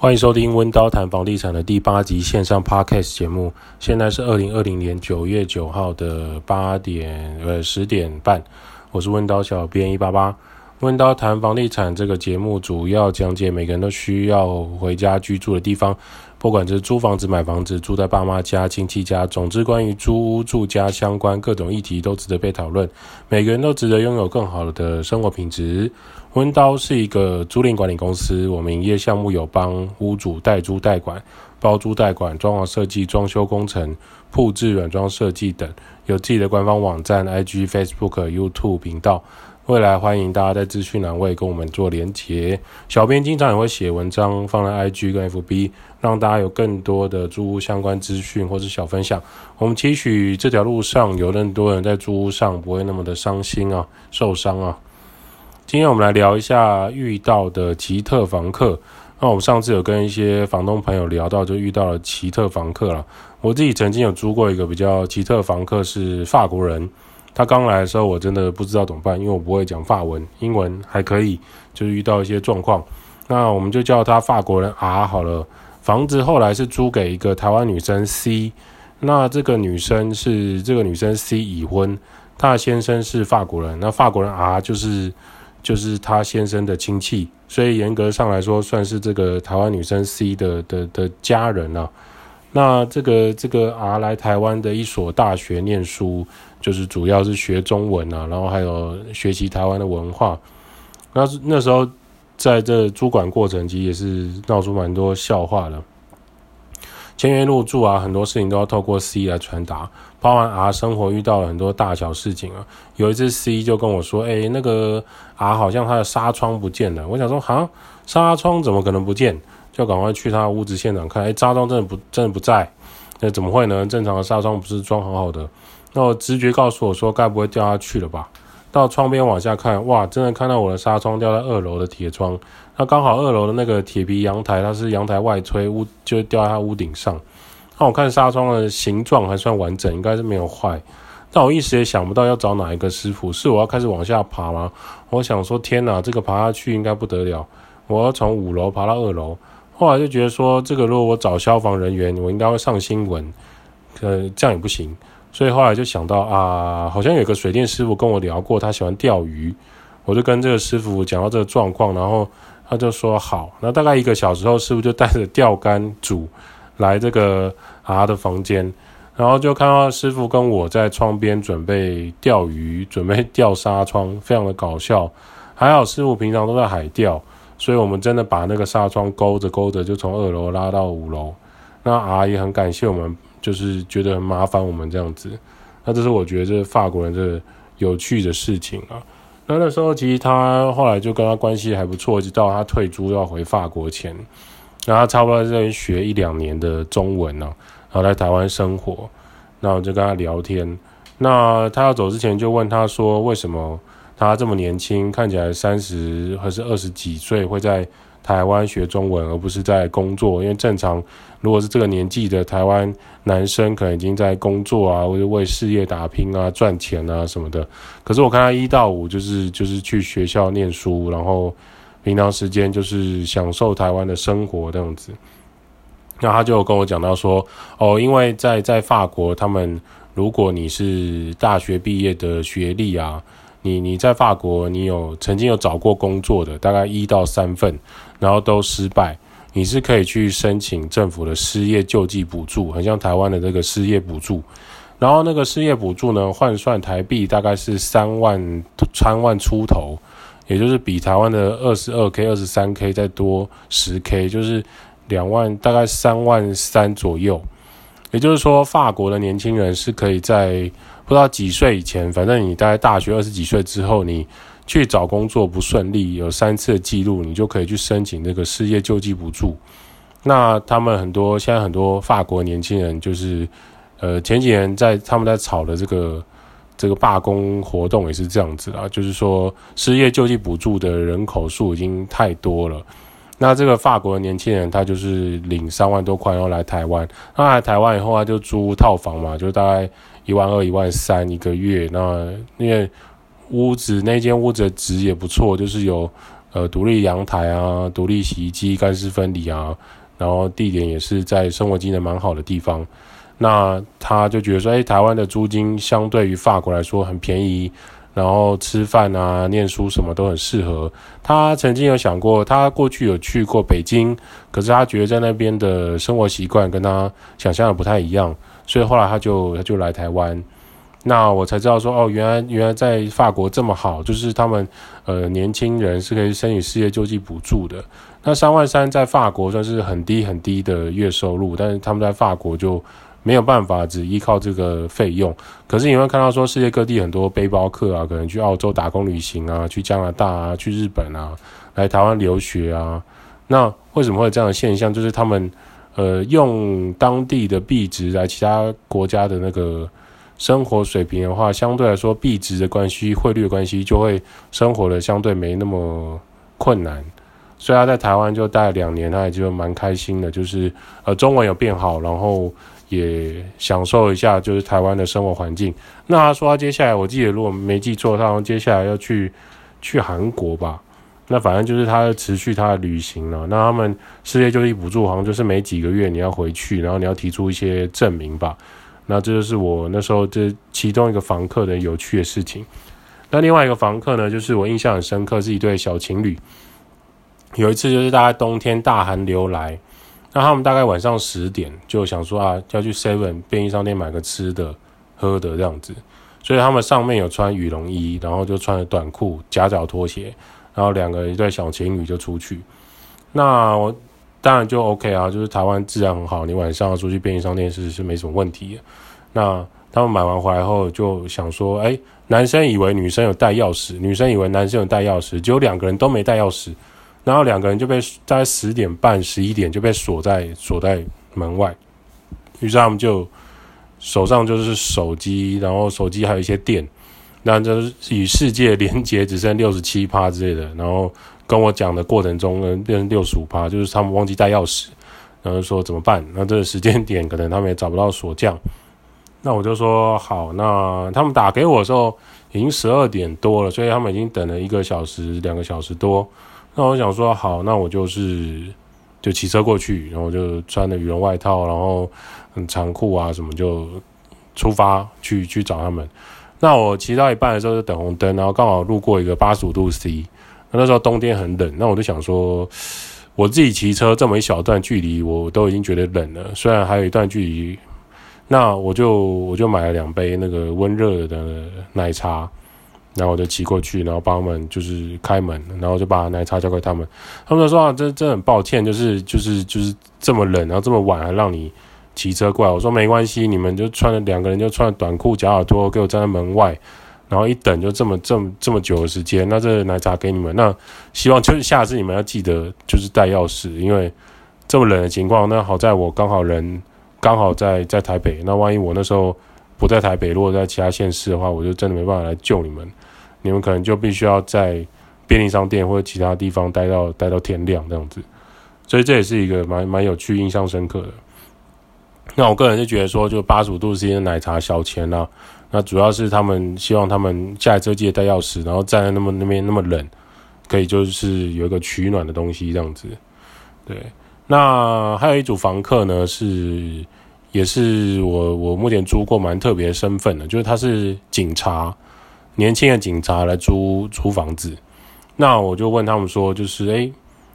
欢迎收听温刀谈房地产的第八集线上 Podcast 节目。现在是二零二零年九月九号的八点呃十点半，我是温刀小编一八八。温刀谈房地产这个节目主要讲解每个人都需要回家居住的地方，不管是租房子、买房子、住在爸妈家、亲戚家，总之关于租屋住家相关各种议题都值得被讨论。每个人都值得拥有更好的生活品质。温刀是一个租赁管理公司，我们营业项目有帮屋主代租代管、包租代管、装潢设计、装修工程、布置软装设计等，有自己的官方网站、IG、Facebook、YouTube 频道。未来欢迎大家在资讯栏位跟我们做连结。小编经常也会写文章放在 IG 跟 FB，让大家有更多的租屋相关资讯或是小分享。我们期许这条路上有更多人在租屋上不会那么的伤心啊、受伤啊。今天我们来聊一下遇到的奇特房客。那我们上次有跟一些房东朋友聊到，就遇到了奇特房客了。我自己曾经有租过一个比较奇特房客，是法国人。他刚来的时候，我真的不知道怎么办，因为我不会讲法文，英文还可以，就是遇到一些状况。那我们就叫他法国人 R 好了。房子后来是租给一个台湾女生 C，那这个女生是这个女生 C 已婚，她的先生是法国人，那法国人 R 就是就是她先生的亲戚，所以严格上来说，算是这个台湾女生 C 的的的家人啊。那这个这个 R 来台湾的一所大学念书，就是主要是学中文啊，然后还有学习台湾的文化。那那时候在这租管过程，其实也是闹出蛮多笑话的。签约入住啊，很多事情都要透过 C 来传达。包含 R 生活遇到了很多大小事情啊，有一次 C 就跟我说：“哎、那个 R 好像他的纱窗不见了。”我想说：“哈，纱窗怎么可能不见？”就赶快去他的屋子现场看，哎，纱窗真的不真的不在，那怎么会呢？正常的纱窗不是装好好的？那我直觉告诉我说，该不会掉下去了吧？到窗边往下看，哇，真的看到我的纱窗掉在二楼的铁窗，那刚好二楼的那个铁皮阳台，它是阳台外推，屋就掉在他屋顶上。那我看纱窗的形状还算完整，应该是没有坏。但我一时也想不到要找哪一个师傅，是我要开始往下爬吗？我想说，天哪，这个爬下去应该不得了，我要从五楼爬到二楼。后来就觉得说，这个如果我找消防人员，我应该会上新闻，呃，这样也不行。所以后来就想到啊，好像有个水电师傅跟我聊过，他喜欢钓鱼，我就跟这个师傅讲到这个状况，然后他就说好。那大概一个小时后，师傅就带着钓竿组来这个啊的房间，然后就看到师傅跟我在窗边准备钓鱼，准备钓纱窗，非常的搞笑。还好师傅平常都在海钓。所以我们真的把那个纱窗勾着勾着，就从二楼拉到五楼。那 R 也很感谢我们，就是觉得很麻烦我们这样子。那这是我觉得这法国人这有趣的事情啊。那那时候其实他后来就跟他关系还不错，直到他退租要回法国前，然后他差不多在这边学一两年的中文呢，然后来台湾生活。那我就跟他聊天。那他要走之前就问他说为什么？他这么年轻，看起来三十还是二十几岁，会在台湾学中文，而不是在工作。因为正常，如果是这个年纪的台湾男生，可能已经在工作啊，或者为事业打拼啊，赚钱啊什么的。可是我看他一到五就是就是去学校念书，然后平常时间就是享受台湾的生活这样子。那他就跟我讲到说，哦，因为在在法国，他们如果你是大学毕业的学历啊。你你在法国，你有曾经有找过工作的，大概一到三份，然后都失败，你是可以去申请政府的失业救济补助，很像台湾的这个失业补助。然后那个失业补助呢，换算台币大概是三万三万出头，也就是比台湾的二十二 K、二十三 K 再多十 K，就是两万，大概三万三左右。也就是说，法国的年轻人是可以在不知道几岁以前，反正你大概大学二十几岁之后，你去找工作不顺利，有三次记录，你就可以去申请那个失业救济补助。那他们很多现在很多法国年轻人，就是呃前几年在他们在炒的这个这个罢工活动也是这样子啊，就是说失业救济补助的人口数已经太多了。那这个法国的年轻人他就是领三万多块，然后来台湾。那来台湾以后他就租套房嘛，就大概。一万二、一万三一个月，那因为屋子那间屋子的值也不错，就是有呃独立阳台啊、独立洗衣机、干湿分离啊，然后地点也是在生活机能蛮好的地方。那他就觉得说，哎，台湾的租金相对于法国来说很便宜，然后吃饭啊、念书什么都很适合。他曾经有想过，他过去有去过北京，可是他觉得在那边的生活习惯跟他想象的不太一样，所以后来他就他就来台湾。那我才知道说，哦，原来原来在法国这么好，就是他们呃年轻人是可以申请失业救济补助的。那三万三在法国算是很低很低的月收入，但是他们在法国就。没有办法只依靠这个费用，可是你会看到说世界各地很多背包客啊，可能去澳洲打工旅行啊，去加拿大啊，去日本啊，来台湾留学啊。那为什么会有这样的现象？就是他们呃用当地的币值来其他国家的那个生活水平的话，相对来说币值的关系、汇率的关系，就会生活的相对没那么困难。所以他在台湾就待了两年，他也就蛮开心的，就是呃中文有变好，然后。也享受一下，就是台湾的生活环境。那他说他接下来，我记得如果没记错，他好像接下来要去去韩国吧。那反正就是他要持续他的旅行了。那他们失业救济补助好像就是每几个月你要回去，然后你要提出一些证明吧。那这就是我那时候这其中一个房客的有趣的事情。那另外一个房客呢，就是我印象很深刻，是一对小情侣。有一次就是大概冬天大寒流来。那他们大概晚上十点就想说啊，要去 Seven 便利商店买个吃的、喝的这样子，所以他们上面有穿羽绒衣，然后就穿着短裤、夹脚拖鞋，然后两个人一对小情侣就出去。那我当然就 OK 啊，就是台湾治安很好，你晚上出去便利商店是是没什么问题。那他们买完回来后就想说，哎，男生以为女生有带钥匙，女生以为男生有带钥匙，结果两个人都没带钥匙。然后两个人就被大概十点半、十一点就被锁在锁在门外，于是他们就手上就是手机，然后手机还有一些电，那就是与世界连接只剩六十七趴之类的。然后跟我讲的过程中呢，变成六十五趴，就是他们忘记带钥匙，然后说怎么办？那这个时间点可能他们也找不到锁匠。那我就说好，那他们打给我的时候已经十二点多了，所以他们已经等了一个小时、两个小时多。那我想说好，那我就是就骑车过去，然后就穿着羽绒外套，然后很长裤啊什么就出发去去找他们。那我骑到一半的时候就等红灯，然后刚好路过一个八十五度 C。那那时候冬天很冷，那我就想说，我自己骑车这么一小段距离，我都已经觉得冷了，虽然还有一段距离，那我就我就买了两杯那个温热的奶茶。然后我就骑过去，然后帮他们就是开门，然后就把奶茶交给他们。他们就说啊，真真很抱歉，就是就是就是这么冷，然后这么晚还让你骑车过来。我说没关系，你们就穿了两个人就穿了短裤夹耳拖，给我站在门外，然后一等就这么这么这么久的时间。那这奶茶给你们，那希望就是下次你们要记得就是带钥匙，因为这么冷的情况，那好在我刚好人刚好在在台北，那万一我那时候不在台北，如果在其他县市的话，我就真的没办法来救你们。你们可能就必须要在便利商店或者其他地方待到待到天亮这样子，所以这也是一个蛮蛮有趣、印象深刻的。那我个人就觉得说，就八十五度 C 的奶茶小钱啊，那主要是他们希望他们下车记得带钥匙，然后站在那么那边那么冷，可以就是有一个取暖的东西这样子。对，那还有一组房客呢，是也是我我目前租过蛮特别身份的，就是他是警察。年轻的警察来租租房子，那我就问他们说，就是诶，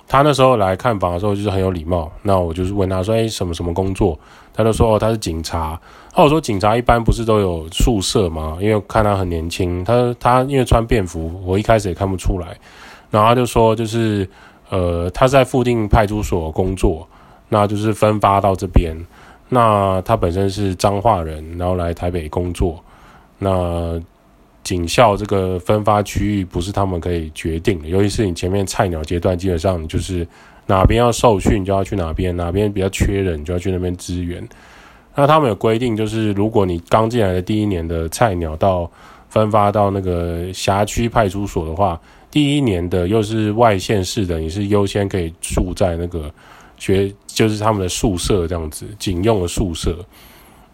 他那时候来看房的时候就是很有礼貌，那我就是问他说，诶，什么什么工作？他就说，哦，他是警察。那我说，警察一般不是都有宿舍吗？因为看他很年轻，他他因为穿便服，我一开始也看不出来。然后他就说，就是呃，他在附近派出所工作，那就是分发到这边。那他本身是彰化人，然后来台北工作，那。警校这个分发区域不是他们可以决定的，尤其是你前面菜鸟阶段，基本上就是哪边要受训就要去哪边，哪边比较缺人就要去那边支援。那他们有规定，就是如果你刚进来的第一年的菜鸟到分发到那个辖区派出所的话，第一年的又是外县市的，你是优先可以住在那个学，就是他们的宿舍这样子，警用的宿舍。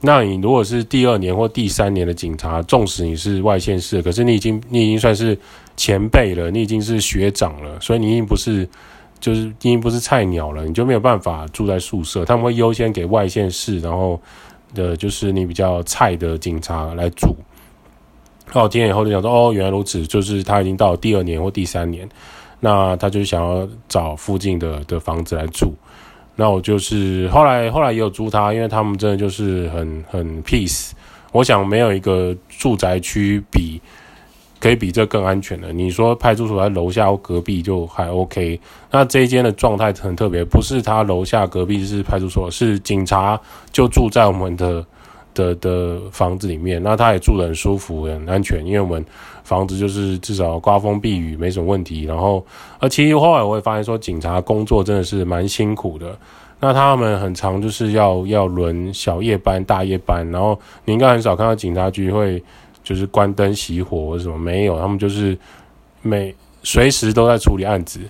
那你如果是第二年或第三年的警察，纵使你是外县市，可是你已经你已经算是前辈了，你已经是学长了，所以你已经不是就是已经不是菜鸟了，你就没有办法住在宿舍，他们会优先给外县市，然后的就是你比较菜的警察来住。那我听以后就想说，哦，原来如此，就是他已经到第二年或第三年，那他就想要找附近的的房子来住。那我就是后来后来也有租他，因为他们真的就是很很 peace。我想没有一个住宅区比可以比这更安全的。你说派出所在楼下或隔壁就还 OK。那这一间的状态很特别，不是他楼下隔壁是派出所，是警察就住在我们的的的房子里面。那他也住得很舒服，很安全，因为我们房子就是至少刮风避雨没什么问题。然后，而其实后来我会发现说，警察工作真的是蛮辛苦的。那他们很常就是要要轮小夜班、大夜班，然后你应该很少看到警察局会就是关灯熄火或什么，没有，他们就是每随时都在处理案子。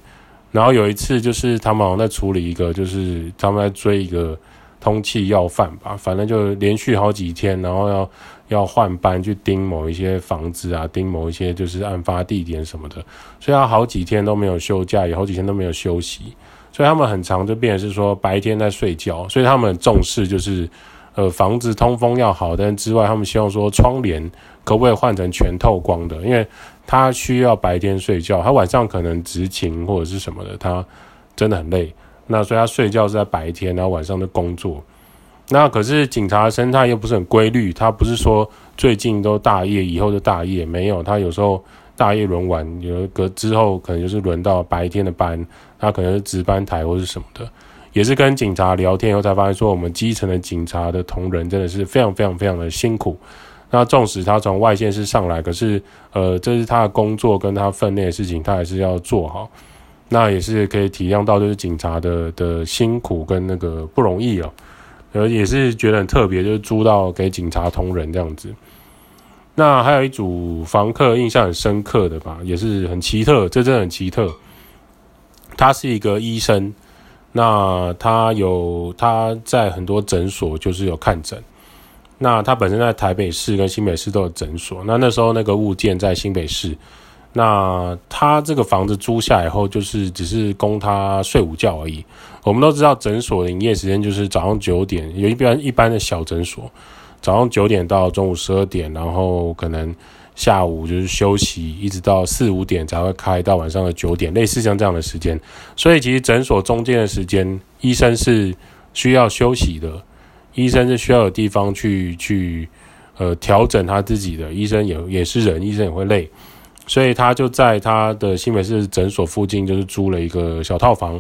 然后有一次就是他们好像在处理一个，就是他们在追一个通气要犯吧，反正就连续好几天，然后要要换班去盯某一些房子啊，盯某一些就是案发地点什么的，所以他好几天都没有休假，也好几天都没有休息。所以他们很常就变成是说白天在睡觉，所以他们很重视就是，呃，房子通风要好，但之外他们希望说窗帘可不可以换成全透光的，因为他需要白天睡觉，他晚上可能执勤或者是什么的，他真的很累。那所以他睡觉是在白天，然后晚上的工作。那可是警察的生态又不是很规律，他不是说最近都大夜，以后就大夜，没有，他有时候。大夜轮完，有一个之后可能就是轮到白天的班，他可能是值班台或是什么的，也是跟警察聊天以后才发现说，我们基层的警察的同仁真的是非常非常非常的辛苦。那纵使他从外线是上来，可是呃，这是他的工作跟他分内的事情，他还是要做好。那也是可以体谅到就是警察的的辛苦跟那个不容易哦，呃，也是觉得很特别，就是租到给警察同仁这样子。那还有一组房客印象很深刻的吧，也是很奇特，这真的很奇特。他是一个医生，那他有他在很多诊所就是有看诊。那他本身在台北市跟新北市都有诊所。那那时候那个物件在新北市，那他这个房子租下以后，就是只是供他睡午觉而已。我们都知道诊所的营业时间就是早上九点，有一般一般的小诊所。早上九点到中午十二点，然后可能下午就是休息，一直到四五点才会开，到晚上的九点，类似像这样的时间。所以其实诊所中间的时间，医生是需要休息的，医生是需要有地方去去呃调整他自己的。医生也也是人，医生也会累，所以他就在他的新北市诊所附近，就是租了一个小套房。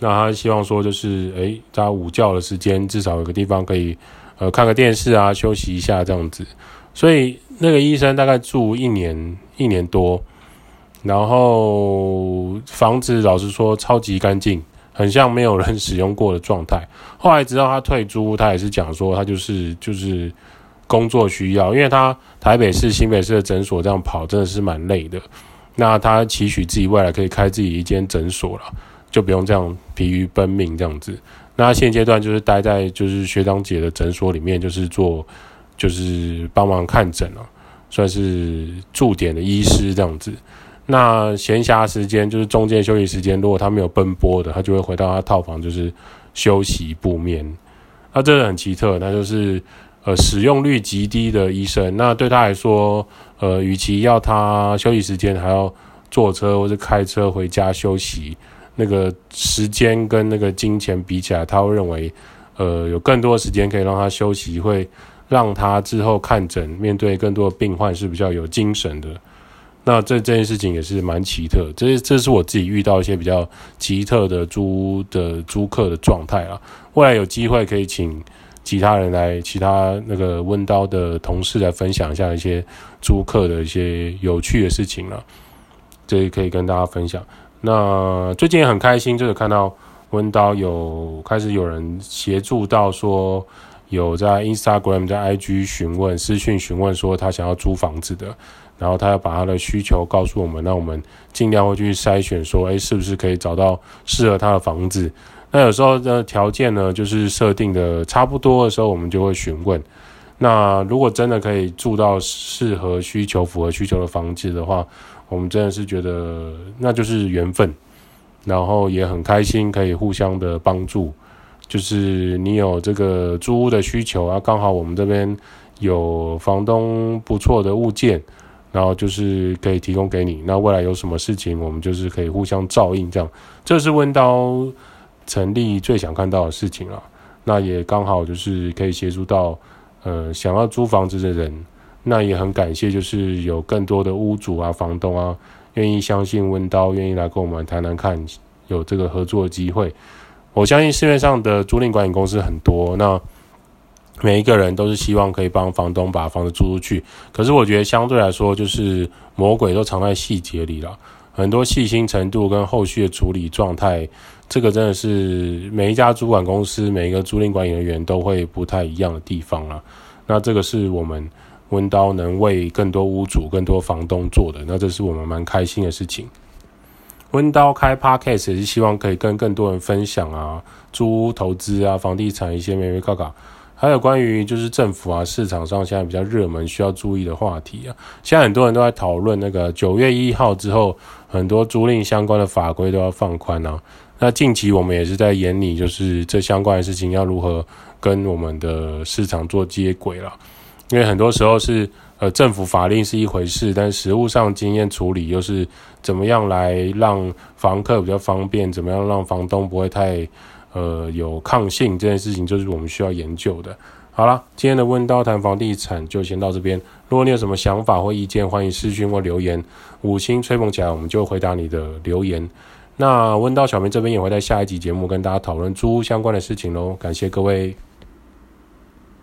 那他希望说，就是诶，他午觉的时间至少有个地方可以。呃，看个电视啊，休息一下这样子，所以那个医生大概住一年一年多，然后房子老实说超级干净，很像没有人使用过的状态。后来直到他退租，他也是讲说他就是就是工作需要，因为他台北市、新北市的诊所这样跑真的是蛮累的。那他期许自己未来可以开自己一间诊所了，就不用这样疲于奔命这样子。那现阶段就是待在就是学长姐的诊所里面，就是做就是帮忙看诊了，算是驻点的医师这样子。那闲暇时间就是中间休息时间，如果他没有奔波的，他就会回到他套房，就是休息不眠。那这个很奇特，那就是呃使用率极低的医生。那对他来说，呃，与其要他休息时间，还要坐车或者开车回家休息。那个时间跟那个金钱比起来，他会认为，呃，有更多的时间可以让他休息，会让他之后看诊面对更多的病患是比较有精神的。那这这件事情也是蛮奇特，这这是我自己遇到一些比较奇特的租的租客的状态啊。未来有机会可以请其他人来，其他那个温刀的同事来分享一下一些租客的一些有趣的事情了，这也可以跟大家分享。那最近也很开心，就是看到温刀有开始有人协助到说，有在 Instagram 在 IG 询问私讯询问说他想要租房子的，然后他要把他的需求告诉我们，那我们尽量会去筛选说，诶，是不是可以找到适合他的房子？那有时候的条件呢，就是设定的差不多的时候，我们就会询问。那如果真的可以住到适合需求、符合需求的房子的话，我们真的是觉得那就是缘分，然后也很开心可以互相的帮助。就是你有这个租屋的需求啊，刚好我们这边有房东不错的物件，然后就是可以提供给你。那未来有什么事情，我们就是可以互相照应，这样。这是温叨。成立最想看到的事情了，那也刚好就是可以协助到，呃，想要租房子的人，那也很感谢，就是有更多的屋主啊、房东啊，愿意相信温刀，愿意来跟我们谈谈看，有这个合作机会。我相信市面上的租赁管理公司很多，那每一个人都是希望可以帮房东把房子租出去，可是我觉得相对来说，就是魔鬼都藏在细节里了。很多细心程度跟后续的处理状态，这个真的是每一家租管公司、每一个租赁管理人员都会不太一样的地方啊。那这个是我们温刀能为更多屋主、更多房东做的，那这是我们蛮开心的事情。温刀开 Podcast 也是希望可以跟更多人分享啊，租屋投资啊、房地产一些眉眉角角。还有关于就是政府啊，市场上现在比较热门需要注意的话题啊，现在很多人都在讨论那个九月一号之后，很多租赁相关的法规都要放宽啊。那近期我们也是在研拟，就是这相关的事情要如何跟我们的市场做接轨了。因为很多时候是呃政府法令是一回事，但实务上经验处理又是怎么样来让房客比较方便，怎么样让房东不会太。呃，有抗性这件事情就是我们需要研究的。好了，今天的问道谈房地产就先到这边。如果你有什么想法或意见，欢迎私讯或留言，五星吹捧起来，我们就回答你的留言。那问到小明这边也会在下一集节目跟大家讨论猪相关的事情喽。感谢各位。